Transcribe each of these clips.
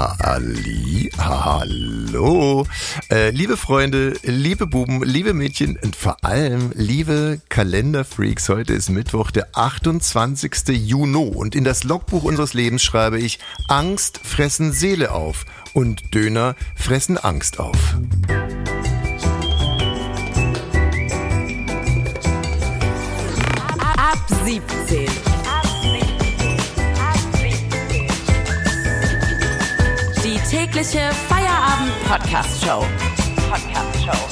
Ali, hallo. Äh, liebe Freunde, liebe Buben, liebe Mädchen und vor allem liebe Kalenderfreaks. Heute ist Mittwoch, der 28. Juni und in das Logbuch unseres Lebens schreibe ich Angst fressen Seele auf und Döner fressen Angst auf. Tägliche Feierabend-Podcast-Show. Podcast-Show.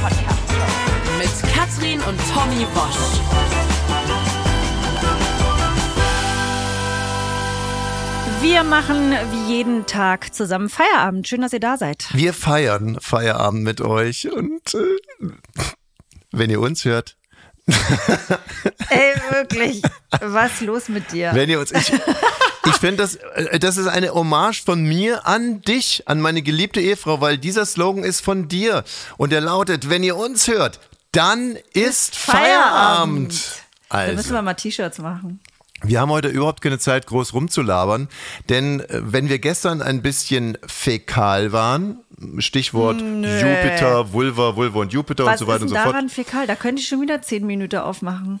Podcast-Show. Mit Katrin und Tommy Bosch. Wir machen wie jeden Tag zusammen Feierabend. Schön, dass ihr da seid. Wir feiern Feierabend mit euch und äh, wenn ihr uns hört, Ey, wirklich. Was los mit dir? Wenn ihr uns, ich, ich finde, das, äh, das ist eine Hommage von mir an dich, an meine geliebte Ehefrau, weil dieser Slogan ist von dir und der lautet, wenn ihr uns hört, dann ist Feierabend. Feierabend. Also. Da müssen wir mal T-Shirts machen. Wir haben heute überhaupt keine Zeit, groß rumzulabern, denn äh, wenn wir gestern ein bisschen fäkal waren, Stichwort Jupiter, Vulva, Vulva und Jupiter Was und so weiter ist und so fort. daran fäkal? Da könnte ich schon wieder zehn Minuten aufmachen.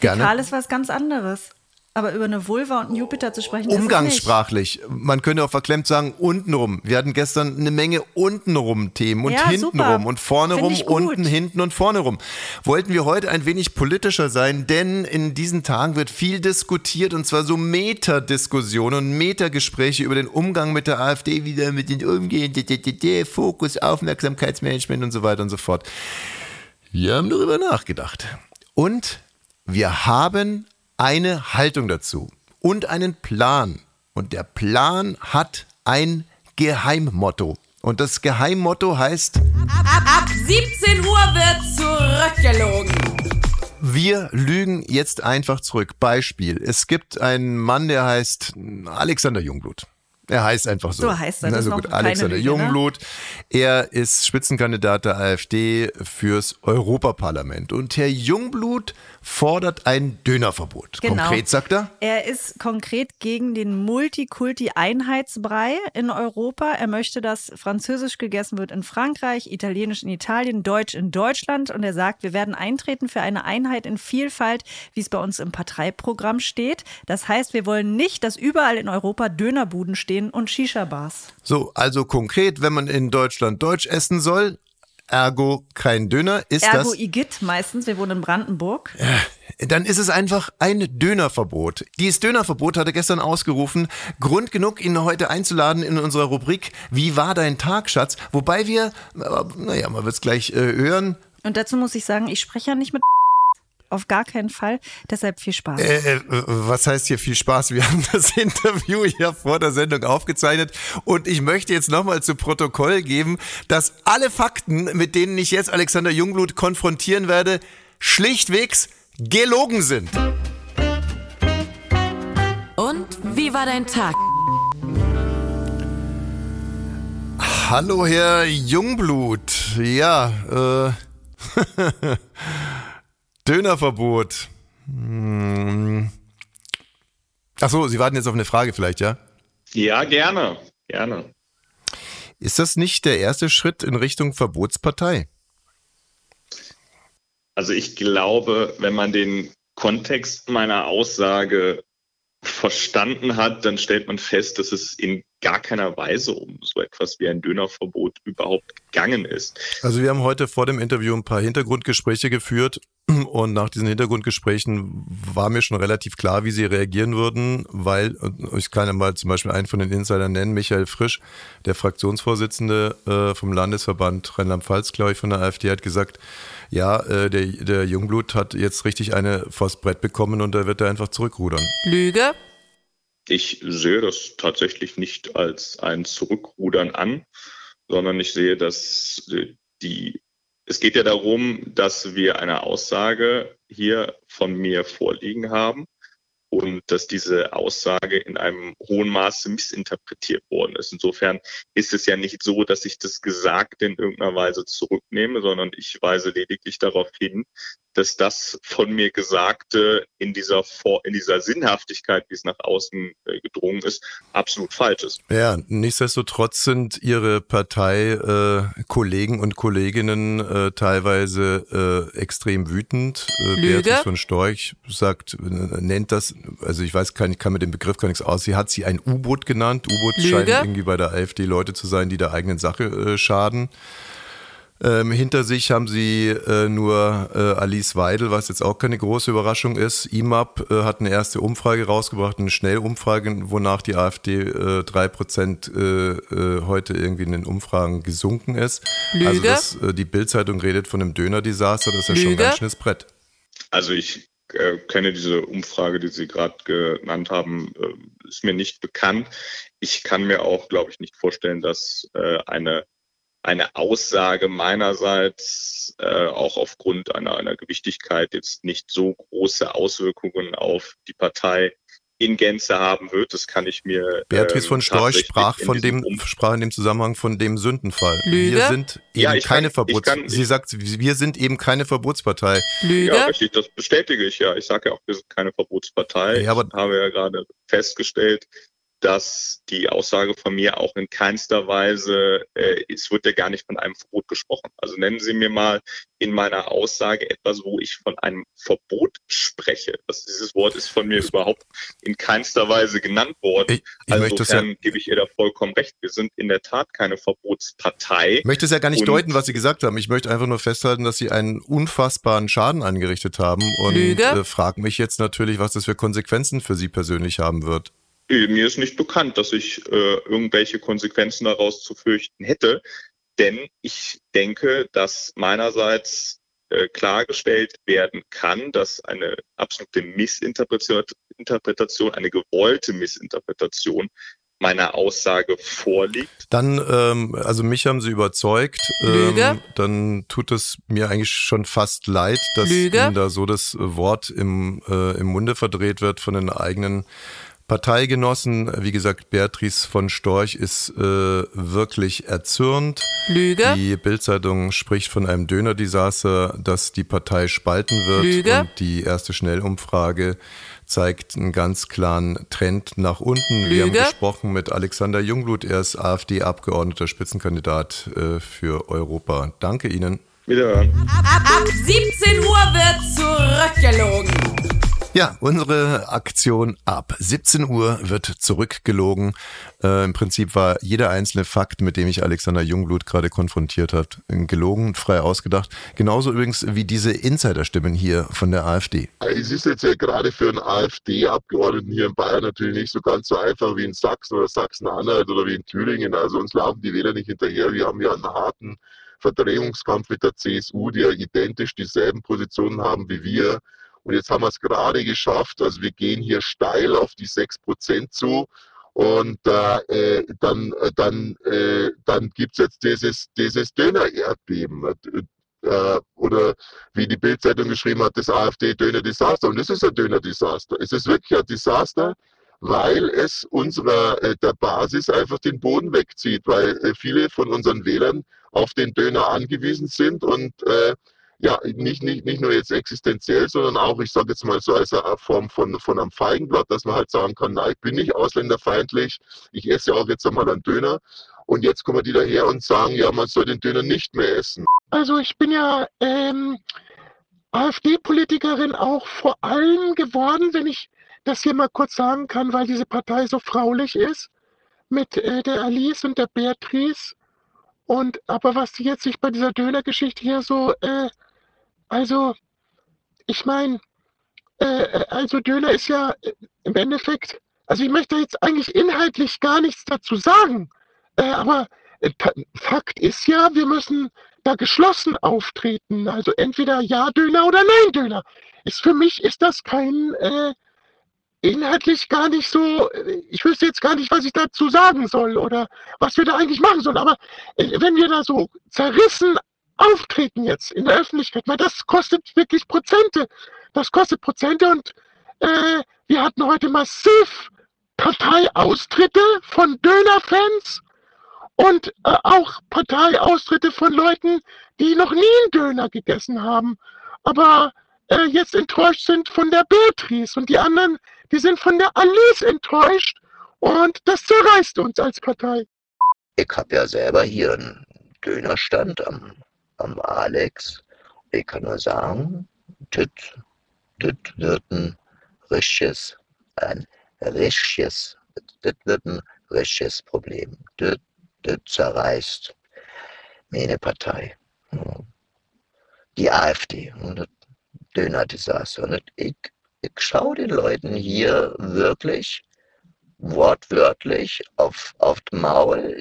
Gerne. Fäkal ist was ganz anderes. Aber über eine Vulva und einen Jupiter zu sprechen, Umgangssprachlich. Man könnte auch verklemmt sagen, untenrum. Wir hatten gestern eine Menge untenrum Themen und Ja, hintenrum und vorne Find rum, ich gut. unten, hinten und vorne rum. Wollten wir heute ein wenig politischer sein, denn in diesen Tagen wird viel diskutiert und zwar so Metadiskussionen und Metagespräche über den Umgang mit der AfD, wie wir mit den umgehen, Fokus, Aufmerksamkeitsmanagement und so weiter und so fort. Wir haben darüber nachgedacht. Und wir haben eine Haltung dazu und einen Plan. Und der Plan hat ein Geheimmotto. Und das Geheimmotto heißt, Ab 17 Uhr wird zurückgelogen. wir lügen jetzt einfach zurück. Beispiel. Es gibt einen Mann, der heißt Alexander Jungblut. Er heißt einfach so. So heißt er, Also gut, Alexander Lüge, ne? Jungblut. Er ist Spitzenkandidat der AfD fürs Europaparlament. Und Herr Jungblut fordert ein Dönerverbot. Genau. Konkret sagt er? Er ist konkret gegen den Multikulti-Einheitsbrei in Europa. Er möchte, dass Französisch gegessen wird in Frankreich, Italienisch in Italien, Deutsch in Deutschland. Und er sagt, wir werden eintreten für eine Einheit in Vielfalt, wie es bei uns im Parteiprogramm steht. Das heißt, wir wollen nicht, dass überall in Europa Dönerbuden stehen und Shisha-Bars. So, also konkret, wenn man in Deutschland Deutsch essen soll, ergo kein Döner, ist Ergo das, Igitt meistens, wir wohnen in Brandenburg. dann ist es einfach ein Dönerverbot. Dieses Dönerverbot hat er gestern ausgerufen. Grund genug, ihn heute einzuladen in unserer Rubrik Wie war dein Tag, Schatz? Wobei wir, äh, naja, man wird es gleich äh, hören, Und dazu muss ich sagen, ich spreche ja nicht mit auf gar keinen Fall. Deshalb viel Spaß. Äh, äh, was heißt hier viel Spaß? Wir haben das Interview ja vor der Sendung aufgezeichnet und ich möchte jetzt nochmal zu Protokoll geben, dass alle Fakten, mit denen ich jetzt Alexander Jungblut konfrontieren werde, schlichtwegs gelogen sind. Und wie war dein Tag? Hallo, Herr Jungblut. Ja, äh, Dönerverbot. Hm. Ach so, Sie warten jetzt auf eine Frage vielleicht, ja? Ja, gerne, gerne. Ist das nicht der erste Schritt in Richtung Verbotspartei? Also ich glaube, wenn man den Kontext meiner Aussage verstanden hat, dann stellt man fest, dass es in gar keiner Weise um so etwas wie ein Dönerverbot überhaupt gegangen ist. Also wir haben heute vor dem Interview ein paar Hintergrundgespräche geführt und nach diesen Hintergrundgesprächen war mir schon relativ klar, wie sie reagieren würden, weil, ich kann ja mal zum Beispiel einen von den Insidern nennen, Michael Frisch, der Fraktionsvorsitzende äh, vom Landesverband Rheinland-Pfalz, glaube ich, von der AfD, hat gesagt, ja, äh, der, der Jungblut hat jetzt richtig eine vors Brett bekommen und da wird er einfach zurückrudern. Lüge? Ich sehe das tatsächlich nicht als ein Zurückrudern an, sondern ich sehe, dass äh, die, es geht ja darum, dass wir eine Aussage hier von mir vorliegen haben und dass diese Aussage in einem hohen Maße missinterpretiert worden ist. Insofern ist es ja nicht so, dass ich das Gesagte in irgendeiner Weise zurücknehme, sondern ich weise lediglich darauf hin, dass das von mir Gesagte in dieser, Vor in dieser Sinnhaftigkeit, wie es nach außen äh, gedrungen ist, absolut falsch ist. Ja, nichtsdestotrotz sind Ihre Parteikollegen äh, und Kolleginnen äh, teilweise äh, extrem wütend. Äh, Lüge. Beatrice von Storch sagt, äh, nennt das, also ich weiß, kann, ich kann mit dem Begriff gar nichts aus. Sie hat sie ein U-Boot genannt. U-Boot Lüge. scheinen irgendwie bei der AfD Leute zu sein, die der eigenen Sache äh, schaden. Ähm, hinter sich haben sie äh, nur äh, Alice Weidel, was jetzt auch keine große Überraschung ist. IMAP äh, hat eine erste Umfrage rausgebracht, eine Schnellumfrage, wonach die AfD äh, drei Prozent äh, äh, heute irgendwie in den Umfragen gesunken ist. Lüge. Also das, äh, die Bildzeitung redet von einem Döner-Desaster, das ist ja schon ein Lüge. ganz schönes Brett. Also ich äh, kenne diese Umfrage, die Sie gerade genannt haben, äh, ist mir nicht bekannt. Ich kann mir auch, glaube ich, nicht vorstellen, dass äh, eine eine Aussage meinerseits äh, auch aufgrund einer, einer Gewichtigkeit jetzt nicht so große Auswirkungen auf die Partei in Gänze haben wird. Das kann ich mir. Beatrice ähm, von Storch tatsächlich sprach in von dem, sprach in dem Zusammenhang von dem Sündenfall. Lüge. Wir sind eben Ja, ich keine kann- Verbots, ich kann- sie sagt, wir sind eben keine Verbotspartei. Lüge. Ja, richtig, das bestätige ich ja. Ich sage ja auch, wir sind keine Verbotspartei. Ja, aber- ich habe ja gerade festgestellt, dass die Aussage von mir auch in keinster Weise, äh, es wird ja gar nicht von einem Verbot gesprochen. Also nennen Sie mir mal in meiner Aussage etwas, wo ich von einem Verbot spreche. Das, dieses Wort ist von mir überhaupt in keinster Weise genannt worden. Ich, ich also möchte das ja insofern gebe ich ihr da vollkommen recht. Wir sind in der Tat keine Verbotspartei. Ich möchte es ja gar nicht Und- deuten, was Sie gesagt haben. Ich möchte einfach nur festhalten, dass Sie einen unfassbaren Schaden angerichtet haben und äh, frage mich jetzt natürlich, was das für Konsequenzen für Sie persönlich haben wird. Mir ist nicht bekannt, dass ich äh, irgendwelche Konsequenzen daraus zu fürchten hätte, denn ich denke, dass meinerseits äh, klargestellt werden kann, dass eine absolute Missinterpretation, Interpretation, eine gewollte Missinterpretation meiner Aussage vorliegt. Dann, ähm, also mich haben Sie überzeugt. Lüge. Ähm, dann tut es mir eigentlich schon fast leid, dass Lüge. Ihnen da so das Wort im, äh, im Munde verdreht wird von den eigenen Parteigenossen. Wie gesagt, Beatrice von Storch ist äh, wirklich erzürnt. Lüge. Die Bildzeitung spricht von einem Döner-Desaster, das die Partei spalten wird. Lüge. Und die erste Schnellumfrage zeigt einen ganz klaren Trend nach unten. Wir haben Lüge. gesprochen mit Alexander Jungblut. Er ist AfD-Abgeordneter, Spitzenkandidat äh, für Europa. Danke Ihnen. Wiederhören. Ab 17 Uhr wird zurückgelogen. Ja, unsere Aktion ab 17 Uhr wird zurückgelogen. Äh, Im Prinzip war jeder einzelne Fakt, mit dem ich Alexander Jungblut gerade konfrontiert hat, gelogen, frei ausgedacht. Genauso übrigens wie diese Insiderstimmen hier von der AfD. Es ist jetzt ja gerade für einen AfD-Abgeordneten hier in Bayern natürlich nicht so ganz so einfach wie in Sachsen oder Sachsen-Anhalt oder wie in Thüringen. Also uns laufen die Wähler nicht hinterher. Wir haben ja einen harten Verdrehungskampf mit der CSU, die ja identisch dieselben Positionen haben wie wir. Und jetzt haben wir es gerade geschafft. Also wir gehen hier steil auf die 6% zu. Und äh, äh, dann, äh, dann, äh, dann gibt es jetzt dieses, dieses Döner-Erdbeben. Äh, oder wie die Bildzeitung geschrieben hat, das AfD-Döner-Desaster. Und das ist ein Döner-Desaster. Es ist wirklich ein Desaster, weil es unserer äh, der Basis einfach den Boden wegzieht, weil äh, viele von unseren Wählern auf den Döner angewiesen sind und äh, ja, nicht, nicht, nicht nur jetzt existenziell, sondern auch, ich sage jetzt mal so als eine Form von, von einem Feigenblatt, dass man halt sagen kann, na, ich bin nicht ausländerfeindlich, ich esse auch jetzt einmal einen Döner. Und jetzt kommen die daher und sagen, ja, man soll den Döner nicht mehr essen. Also ich bin ja ähm, AfD-Politikerin auch vor allem geworden, wenn ich das hier mal kurz sagen kann, weil diese Partei so fraulich ist, mit äh, der Alice und der Beatrice. Und aber was jetzt sich bei dieser Döner-Geschichte hier so, äh, also ich meine, äh, also Döner ist ja äh, im Endeffekt, also ich möchte jetzt eigentlich inhaltlich gar nichts dazu sagen, äh, aber äh, Fakt ist ja, wir müssen da geschlossen auftreten. Also entweder Ja-Döner oder Nein-Döner. Für mich ist das kein äh, inhaltlich gar nicht so. äh, Ich wüsste jetzt gar nicht, was ich dazu sagen soll oder was wir da eigentlich machen sollen. Aber äh, wenn wir da so zerrissen auftreten jetzt in der Öffentlichkeit, weil das kostet wirklich Prozente. Das kostet Prozente und äh, wir hatten heute massiv Parteiaustritte von Dönerfans und äh, auch Parteiaustritte von Leuten, die noch nie einen Döner gegessen haben. Aber äh, jetzt enttäuscht sind von der Beatrice und die anderen, die sind von der Alice enttäuscht und das zerreißt uns als Partei. Ich habe ja selber hier einen Dönerstand am, am Alex. Ich kann nur sagen, das wird ein richtiges, ein richtiges, das wird ein richtiges Problem. Das zerreißt meine Partei. Die AfD und das Dönerdesaster. Und ich, ich schaue den Leuten hier wirklich wortwörtlich auf, auf Maul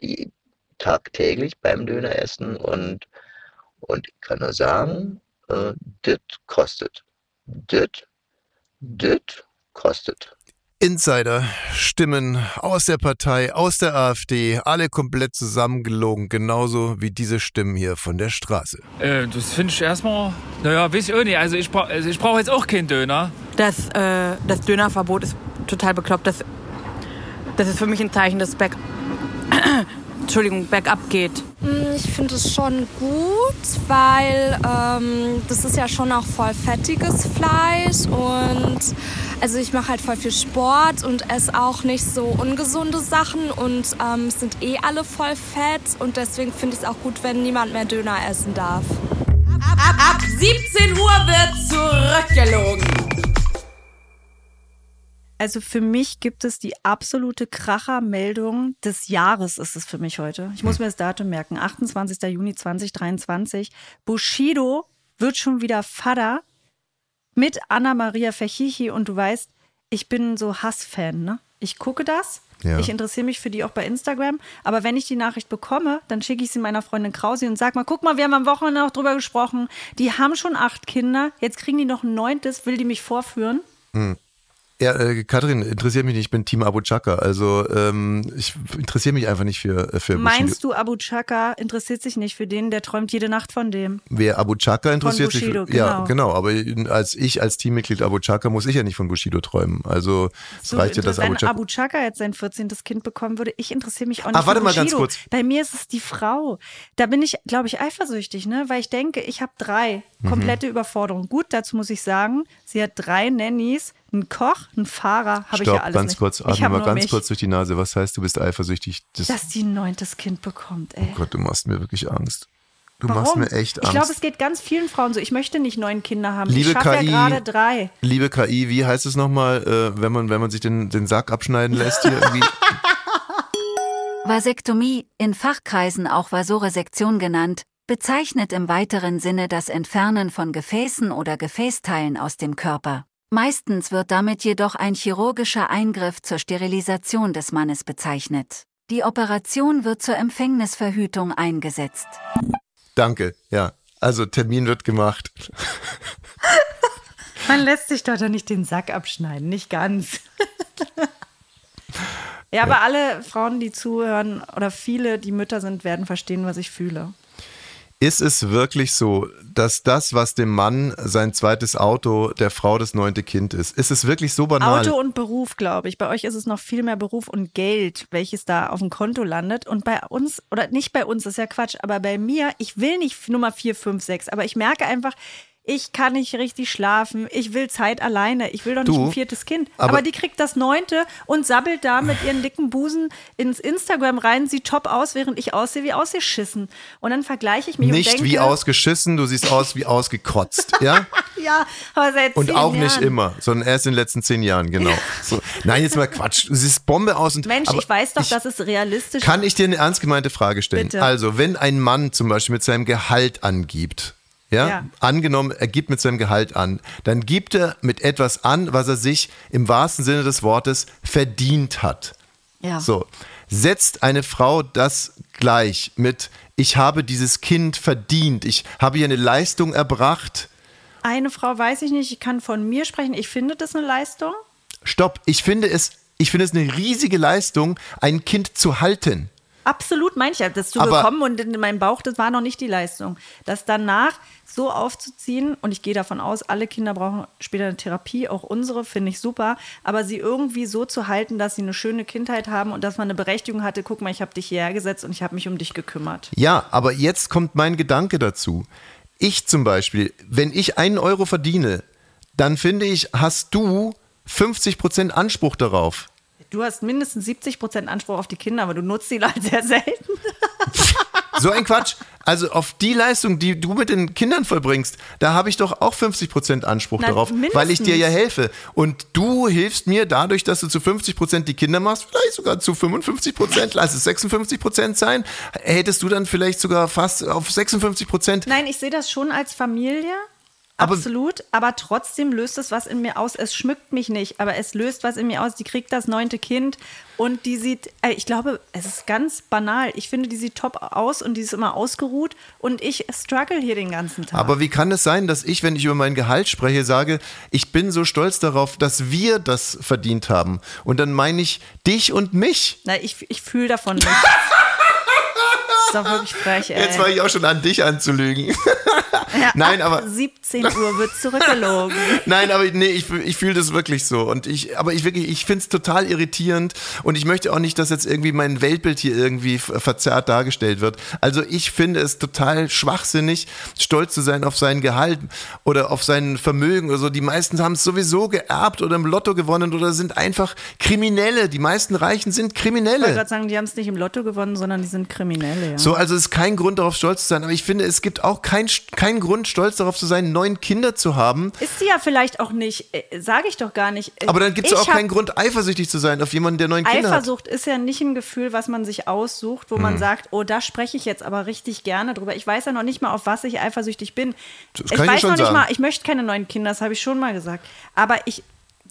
tagtäglich beim Döneressen und, und ich kann nur sagen, äh, das kostet. Das, das kostet. Insider, Stimmen aus der Partei, aus der AfD, alle komplett zusammengelogen, genauso wie diese Stimmen hier von der Straße. Äh, das finde ich erstmal, naja, weiß ich auch nicht. Also ich brauche also brauch jetzt auch keinen Döner. Das, äh, das Dönerverbot ist total bekloppt. Das, das ist für mich ein Zeichen, dass Back, Entschuldigung, bergab geht. Mm, ich finde es schon gut, weil ähm, das ist ja schon auch voll fettiges Fleisch und also ich mache halt voll viel Sport und esse auch nicht so ungesunde Sachen und ähm, es sind eh alle voll fett und deswegen finde ich es auch gut, wenn niemand mehr Döner essen darf. Ab, ab, ab 17 Uhr wird zurückgelogen. Also für mich gibt es die absolute Krachermeldung des Jahres ist es für mich heute. Ich muss mir das Datum merken. 28. Juni 2023. Bushido wird schon wieder Vater mit Anna-Maria Fechichi und du weißt, ich bin so Hassfan, ne? Ich gucke das. Ja. Ich interessiere mich für die auch bei Instagram. Aber wenn ich die Nachricht bekomme, dann schicke ich sie meiner Freundin Krausi und sag mal, guck mal, wir haben am Wochenende auch drüber gesprochen. Die haben schon acht Kinder. Jetzt kriegen die noch ein neuntes. Will die mich vorführen? Hm. Ja, äh, Katrin, interessiert mich nicht, ich bin Team Abu Chaka. Also ähm, ich interessiere mich einfach nicht für, äh, für Meinst du, Abu Chaka interessiert sich nicht für den, der träumt jede Nacht von dem? Wer Abu Chaka interessiert Bushido, sich für, Ja, genau. Aber als ich, als Teammitglied Abu Chaka, muss ich ja nicht von Bushido träumen. Also es so, reicht ja, dass wenn Abu Chaka. Abu Chaka jetzt sein 14. Kind bekommen würde, ich interessiere mich auch nicht Ach, warte mal Bushido. ganz kurz. Bei mir ist es die Frau. Da bin ich, glaube ich, eifersüchtig, ne? Weil ich denke, ich habe drei. Mhm. Komplette Überforderung. Gut, dazu muss ich sagen, sie hat drei Nannies, einen Koch, einen Fahrer, habe ich ja alles ganz nicht. kurz, ich atme mal ganz mich, kurz durch die Nase. Was heißt, du bist eifersüchtig? Das, dass die ein neuntes Kind bekommt, ey. oh Gott, du machst mir wirklich Angst. Du Warum? machst mir echt Angst. Ich glaube, es geht ganz vielen Frauen so. Ich möchte nicht neun Kinder haben. Liebe ich schaffe KI, ja gerade drei. Liebe KI, wie heißt es nochmal, äh, wenn, man, wenn man sich den, den Sack abschneiden lässt hier irgendwie? Vasektomie, in Fachkreisen auch Vasoresektion genannt, bezeichnet im weiteren Sinne das Entfernen von Gefäßen oder Gefäßteilen aus dem Körper. Meistens wird damit jedoch ein chirurgischer Eingriff zur Sterilisation des Mannes bezeichnet. Die Operation wird zur Empfängnisverhütung eingesetzt. Danke, ja. Also Termin wird gemacht. Man lässt sich doch da nicht den Sack abschneiden, nicht ganz. ja, aber alle Frauen, die zuhören oder viele, die Mütter sind, werden verstehen, was ich fühle. Ist es wirklich so, dass das, was dem Mann sein zweites Auto, der Frau das neunte Kind ist, ist es wirklich so banal? Auto und Beruf, glaube ich. Bei euch ist es noch viel mehr Beruf und Geld, welches da auf dem Konto landet. Und bei uns, oder nicht bei uns, ist ja Quatsch, aber bei mir, ich will nicht Nummer 4, 5, 6, aber ich merke einfach, ich kann nicht richtig schlafen, ich will Zeit alleine, ich will doch nicht Du, ein viertes Kind. aber- Aber, die kriegt das neunte und sabbelt da mit ihren dicken Busen ins Instagram rein, sieht top aus, während ich aussehe wie ausgeschissen. Und dann vergleiche ich mich und Nicht denke, wie ausgeschissen, du siehst aus wie ausgekotzt, ja? Ja, aber seit Und auch nicht Jahren. immer, sondern erst in den letzten zehn Jahren, genau. So. Nein, jetzt mal Quatsch. Du siehst Bombe aus und. Mensch, ich weiß doch, dass es realistisch Kann ich dir eine ernst gemeinte Frage stellen? Bitte. Also, wenn ein Mann zum Beispiel mit seinem Gehalt angibt, ja, Ja. angenommen, er gibt mit seinem Gehalt an, dann gibt er mit etwas an, was er sich im wahrsten Sinne des Wortes verdient hat. Ja. So, setzt eine Frau das gleich mit, ich habe dieses Kind verdient, ich habe hier eine Leistung erbracht. Eine Frau weiß ich nicht, ich kann von mir sprechen. Ich finde das eine Leistung. Stopp, ich finde es, ich finde es eine riesige Leistung, ein Kind zu halten. Absolut, meine ich ja. Das zu Aber- bekommen und in meinem Bauch, das war noch nicht die Leistung. Das danach so aufzuziehen, und ich gehe davon aus, alle Kinder brauchen später eine Therapie, auch unsere, finde ich super, aber sie irgendwie so zu halten, dass sie eine schöne Kindheit haben und dass man eine Berechtigung hatte, guck mal, ich habe dich hierher gesetzt und ich habe mich um dich gekümmert. Ja, aber jetzt kommt mein Gedanke dazu. Ich zum Beispiel, wenn ich einen Euro verdiene, dann finde ich, hast du 50% Anspruch darauf. Du hast mindestens 70 Prozent Anspruch auf die Kinder, aber du nutzt sie halt sehr selten. So ein Quatsch. Also auf die Leistung, die du mit den Kindern vollbringst, da habe ich doch auch 50% Anspruch Na, darauf, weil ich dir mindestens. ja helfe. Und du hilfst mir dadurch, dass du zu 50% die Kinder machst, vielleicht sogar zu 55%, lass es 56% sein. Hättest du dann vielleicht sogar fast auf 56%. Nein, ich sehe das schon als Familie. Aber- Absolut, aber trotzdem löst es was in mir aus. Es schmückt mich nicht, aber es löst was in mir aus. Die kriegt das neunte Kind und die sieht, äh, ich glaube, es ist ganz banal. Ich finde, die sieht top aus und die ist immer ausgeruht und ich struggle hier den ganzen Tag. Aber wie kann es sein, dass ich, wenn ich über mein Gehalt spreche, sage, ich bin so stolz darauf, dass wir das verdient haben. Und dann meine ich dich und mich. Na, ich, ich fühle davon nichts. ist doch wirklich frech, ey. Jetzt war ich auch schon an dich anzulügen. Nein, Ab aber 17 Uhr wird zurückgelogen. Nein, aber nee, ich, ich fühle das wirklich so. Und ich, aber ich wirklich, ich finde es total irritierend und ich möchte auch nicht, dass jetzt irgendwie mein Weltbild hier irgendwie ver- verzerrt dargestellt wird. Also ich finde es total schwachsinnig, stolz zu sein auf sein Gehalt oder auf sein Vermögen oder so. Die meisten haben es sowieso geerbt oder im Lotto gewonnen oder sind einfach Kriminelle. Die meisten Reichen sind Ich wollte Kriminelle. gerade sagen, die haben es nicht im Lotto gewonnen, sondern die sind Kriminelle, ja. So, also es ist kein Grund darauf stolz zu sein, aber ich finde, es gibt auch keinen kein Grund, stolz darauf zu sein, neun Kinder zu haben. Ist sie ja vielleicht auch nicht, sage ich doch gar nicht. Äh, Aber dann gibt es Ich auch keinen Grund, eifersüchtig zu sein auf jemanden, der neun Kinder hat. Eifersucht ist ja nicht ein Gefühl, was man sich aussucht, wo man Hm. sagt, oh, da spreche ich jetzt aber richtig gerne drüber. Ich weiß ja noch nicht mal, auf was ich eifersüchtig bin. Das ich ich weiß schon noch nicht sagen. mal, ich möchte keine neuen Kinder, das habe ich schon mal gesagt. Aber ich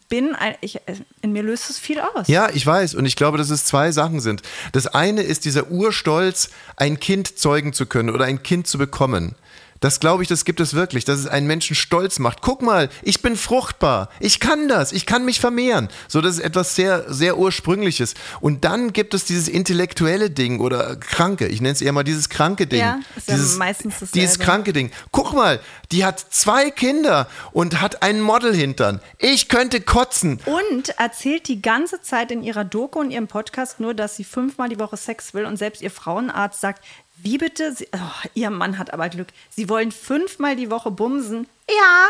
bin, ein, ich, äh, in mir löst es viel aus. Ja, ich weiß. Und ich glaube, dass es zwei Sachen sind. Das eine ist dieser Urstolz, ein Kind zeugen zu können oder ein Kind zu bekommen. Das glaube ich, das gibt es wirklich, dass es einen Menschen stolz macht. Guck mal, ich bin fruchtbar. Ich kann das. Ich kann mich vermehren. So, das ist etwas sehr, sehr Ursprüngliches. Und dann gibt es dieses intellektuelle Ding oder kranke. Ich nenne es eher mal dieses kranke Ding. Ja, ist ja dieses, meistens dasselbe. Dieses kranke Ding. Guck mal, die hat zwei Kinder und hat einen Modelhintern. Ich könnte kotzen. Und erzählt die ganze Zeit in ihrer Doku und ihrem Podcast nur, dass sie fünfmal die Woche Sex will und selbst ihr Frauenarzt sagt, wie bitte? Sie, oh, ihr Mann hat aber Glück. Sie wollen fünfmal die Woche bumsen. Ja.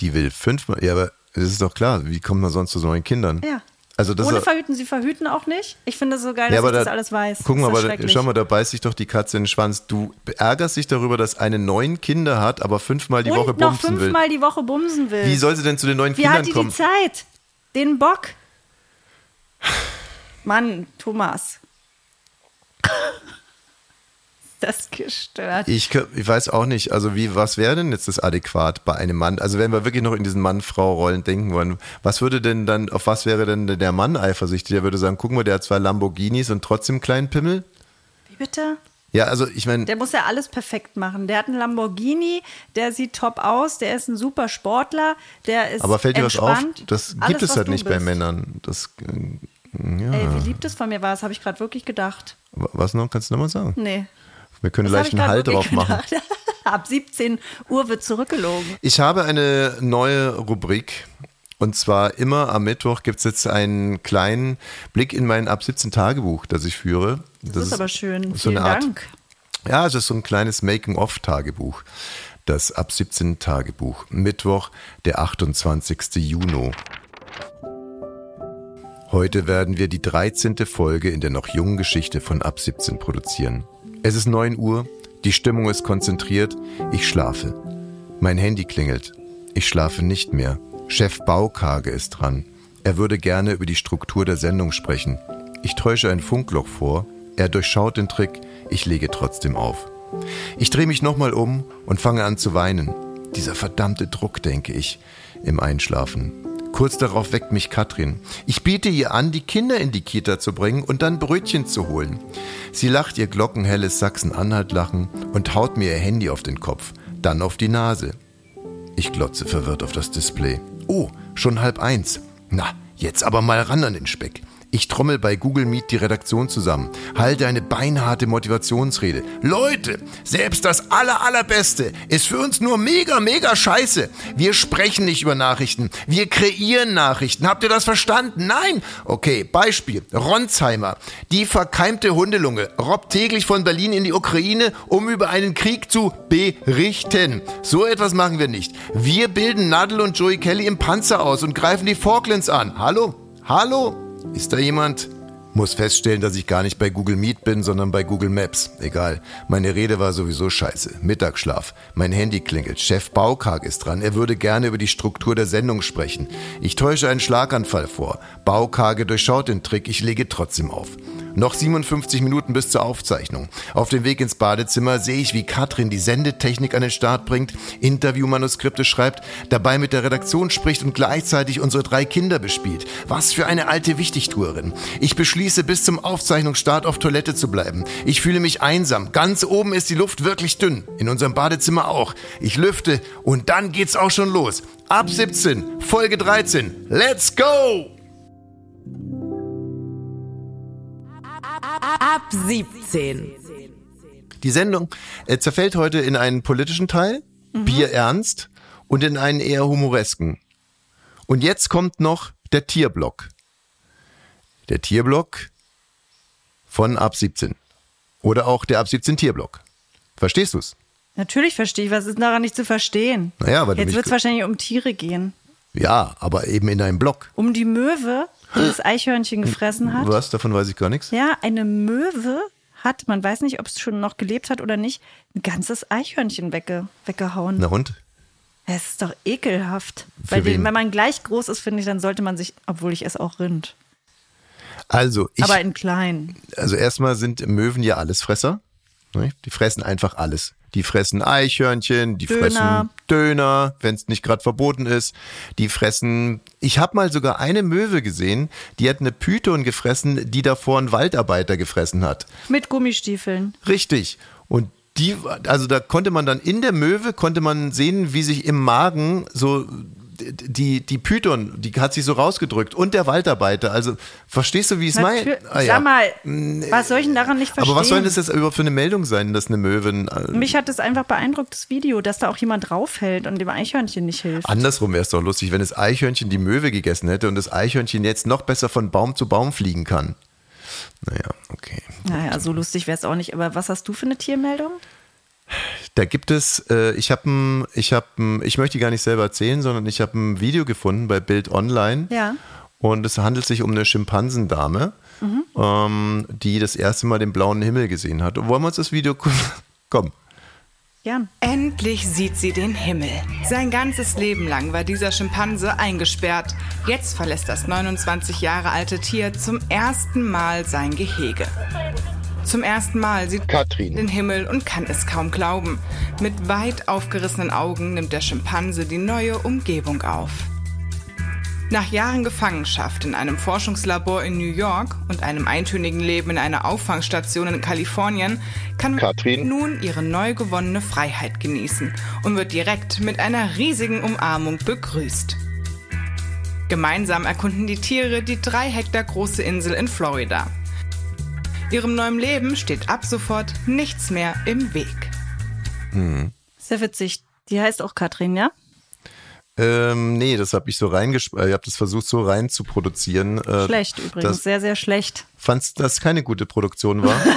Die will fünfmal. Ja, aber das ist doch klar. Wie kommt man sonst zu so neuen Kindern? Ja. Also das Ohne Verhüten, sie verhüten auch nicht. Ich finde es so geil, ja, dass ich das da, alles weiß. Guck mal, ist das aber da, schau mal, da beißt sich doch die Katze in den Schwanz. Du ärgerst dich darüber, dass eine neun Kinder hat, aber fünfmal die und Woche noch bumsen will. fünfmal die Woche bumsen will. Wie soll sie denn zu den neuen Wie Kindern hat die kommen? die Zeit? Den Bock? Mann, Thomas. Das gestört. Ich, ich weiß auch nicht, also wie, was wäre denn jetzt das adäquat bei einem Mann? Also wenn wir wirklich noch in diesen Mann-Frau-Rollen denken wollen, was würde denn dann, auf was wäre denn der Mann eifersüchtig? Der würde sagen, guck mal, der hat zwei Lamborghinis und trotzdem einen kleinen Pimmel? Wie bitte? Ja, also ich meine, Der muss ja alles perfekt machen. Der hat einen Lamborghini, der sieht top aus, der ist ein super Sportler, der ist aber fällt dir was auf? Das Alles, gibt es halt nicht bei bist. Männern. Das, äh, ja. Ey, wie lieb das von mir war, das habe ich gerade wirklich gedacht. Was noch? Kannst du nochmal sagen? Nee. Wir können Das hab leicht ich einen Halt drauf machen. gedacht. Ab 17 Uhr wird zurückgelogen. Ich habe eine neue Rubrik. Und zwar immer am Mittwoch gibt es jetzt einen kleinen Blick in mein Ab 17 Tagebuch, das ich führe. Das, ist aber schön. so Vielen Art- Dank. Ja, es ist so ein kleines Making-of-Tagebuch. Das Ab 17 Tagebuch. Mittwoch, der 28. Juni. Heute werden wir die 13. Folge in der noch jungen Geschichte von Ab 17 produzieren. Es ist 9 Uhr, die Stimmung ist konzentriert, ich schlafe. Mein Handy klingelt. Ich schlafe nicht mehr. Chef Baukage ist dran. Er würde gerne über die Struktur der Sendung sprechen. Ich täusche ein Funkloch vor. Er durchschaut den Trick. Ich lege trotzdem auf. Ich drehe mich nochmal um und fange an zu weinen. Dieser verdammte Druck, denke ich, im Einschlafen. Kurz darauf weckt mich Katrin. Ich biete ihr an, die Kinder in die Kita zu bringen und dann Brötchen zu holen. Sie lacht ihr glockenhelles Sachsen-Anhalt-Lachen und haut mir ihr Handy auf den Kopf, dann auf die Nase. Ich glotze verwirrt auf das Display. Oh, schon halb eins. Na, jetzt aber mal ran an den Speck. Ich trommel bei Google Meet die Redaktion zusammen, halte eine beinharte Motivationsrede. Leute, selbst das aller allerbeste ist für uns nur mega mega scheiße. Wir sprechen nicht über Nachrichten, wir kreieren Nachrichten. Habt ihr das verstanden? Nein. Okay, Beispiel. Ronsheimer, die verkeimte Hundelunge, robbt täglich von Berlin in die Ukraine, um über einen Krieg zu berichten. So etwas machen wir nicht. Wir bilden Nadel und Joey Kelly im Panzer aus und greifen die Falklands an. Hallo? Hallo? Ist da jemand? Muss feststellen, dass ich gar nicht bei Google Meet bin, sondern bei Google Maps. Egal. Meine Rede war sowieso scheiße. Mittagsschlaf. Mein Handy klingelt. Chef Baukag ist dran. Er würde gerne über die Struktur der Sendung sprechen. Ich täusche einen Schlaganfall vor. Baukage durchschaut den Trick. Ich lege trotzdem auf. Noch 57 Minuten bis zur Aufzeichnung. Auf dem Weg ins Badezimmer sehe ich, wie Katrin die Sendetechnik an den Start bringt, Interviewmanuskripte schreibt, dabei mit der Redaktion spricht und gleichzeitig unsere drei Kinder bespielt. Was für eine alte Wichtigtuerin. Ich beschließe, bis zum Aufzeichnungsstart auf Toilette zu bleiben. Ich fühle mich einsam. Ganz oben ist die Luft wirklich dünn. In unserem Badezimmer auch. Ich lüfte und dann geht's auch schon los. Ab 17, Folge 13. Let's go! Ab 17. Die Sendung äh, zerfällt heute in einen politischen Teil, Bierernst, und in einen eher humoresken. Und jetzt kommt noch der Tierblock. Der Tierblock von ab 17. Oder auch der ab 17 Tierblock. Verstehst du's? Natürlich verstehe ich, was ist daran nicht zu verstehen? Naja, weil du Jetzt wird es wahrscheinlich um Tiere gehen. Ja, aber eben in einem Block. Um die Möwe, die das Eichhörnchen gefressen hat. Was? Davon weiß ich gar nichts. Ja, eine Möwe hat, man weiß nicht, ob es schon noch gelebt hat oder nicht, ein ganzes Eichhörnchen wegge weggehauen. Na und? Es ist doch ekelhaft. Für Weil wen? wenn man gleich groß ist, finde ich, dann sollte man sich, obwohl ich esse auch Rind. Also, ich, aber in klein. also erstmal sind Möwen ja Allesfresser. ne? Die fressen einfach alles. Die fressen Eichhörnchen, die Döner. fressen Döner, wenn es nicht gerade verboten ist. Die fressen. Ich habe mal sogar eine Möwe gesehen, die hat eine Python gefressen, die davor ein Waldarbeiter gefressen hat. Mit Gummistiefeln. Richtig. Und die, also da konnte man dann in der Möwe konnte man sehen, wie sich im Magen so die, die Python, die hat sich so rausgedrückt und der Waldarbeiter. Also verstehst du, wie ich es meine? Ah, ja. Sag mal, was soll ich denn daran nicht verstehen? Aber was soll das jetzt überhaupt für eine Meldung sein, dass eine Möwe ein, äh, Mich hat es einfach beeindruckt, das Video, dass da auch jemand draufhält und dem Eichhörnchen nicht hilft. Andersrum wäre es doch lustig, wenn das Eichhörnchen die Möwe gegessen hätte und das Eichhörnchen jetzt noch besser von Baum zu Baum fliegen kann. Naja, okay. Naja, so lustig wäre es auch nicht. Aber was hast du für eine Tiermeldung? Da gibt es, äh, ich habe ein, ich habe ich möchte gar nicht selber erzählen, sondern ich habe ein Video gefunden bei Bild Online. Ja. Und es handelt sich um eine Schimpansendame, Mhm. ähm, die das erste Mal den blauen Himmel gesehen hat. Wollen wir uns das Video gucken? Komm. Gern. Endlich sieht sie den Himmel. Sein ganzes Leben lang war dieser Schimpanse eingesperrt. Jetzt verlässt das 29 Jahre alte Tier zum ersten Mal sein Gehege. Zum ersten Mal sieht Katrin. den Himmel und kann es kaum glauben. Mit weit aufgerissenen Augen nimmt der Schimpanse die neue Umgebung auf. Nach Jahren Gefangenschaft in einem Forschungslabor in New York und einem eintönigen Leben in einer Auffangstation in Kalifornien kann Katrin. nun ihre neu gewonnene Freiheit genießen und wird direkt mit einer riesigen Umarmung begrüßt. Gemeinsam erkunden die Tiere die drei Hektar große Insel in Florida. Ihrem neuen Leben steht ab sofort nichts mehr im Weg. Sehr witzig. Die heißt auch Katrin, ja? Ähm, nee, das habe ich so reingespielt. Ich habe das versucht so rein zu produzieren. Äh, Schlecht übrigens, Das, sehr, sehr schlecht. fandst das keine gute Produktion war?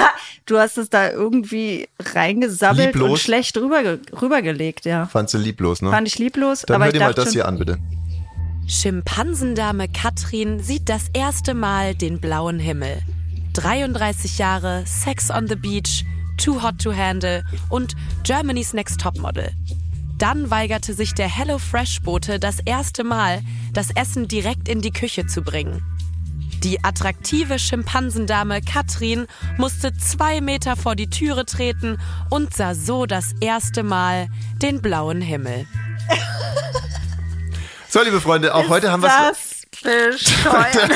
Du hast es da irgendwie reingesabbelt und Lieblos. schlecht rüberge rübergelegt, ja. Fandst du lieblos, ne? Fand ich lieblos, Dann aber hör ich dir mal das hier an, bitte. Schimpansendame Katrin sieht das erste Mal den blauen Himmel. 33 Jahre, Sex on the Beach, Too Hot to Handle und Germany's Next Topmodel. Dann weigerte sich der HelloFresh-Bote das erste Mal, das Essen direkt in die Küche zu bringen. Die attraktive Schimpansendame Katrin musste zwei Meter vor die Türe treten und sah so das erste Mal den blauen Himmel. So, liebe Freunde, auch heute haben wir das Bescheuert.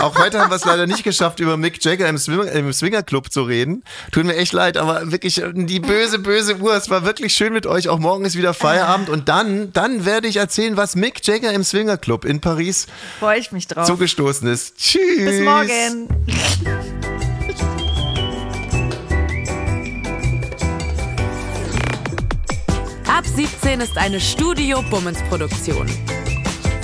Auch heute haben wir es leider nicht geschafft, über Mick Jagger im, Swing, im Swingerclub zu reden. Tut mir echt leid, aber wirklich äh, die böse, böse Uhr. Es war wirklich schön mit euch. Auch morgen ist wieder Feierabend. Und dann, dann werde ich erzählen, was Mick Jagger im Swingerclub in Paris Freue ich mich drauf. zugestoßen ist. Tschüss. Bis morgen. Ab 17 ist eine Studio Bummens Produktion.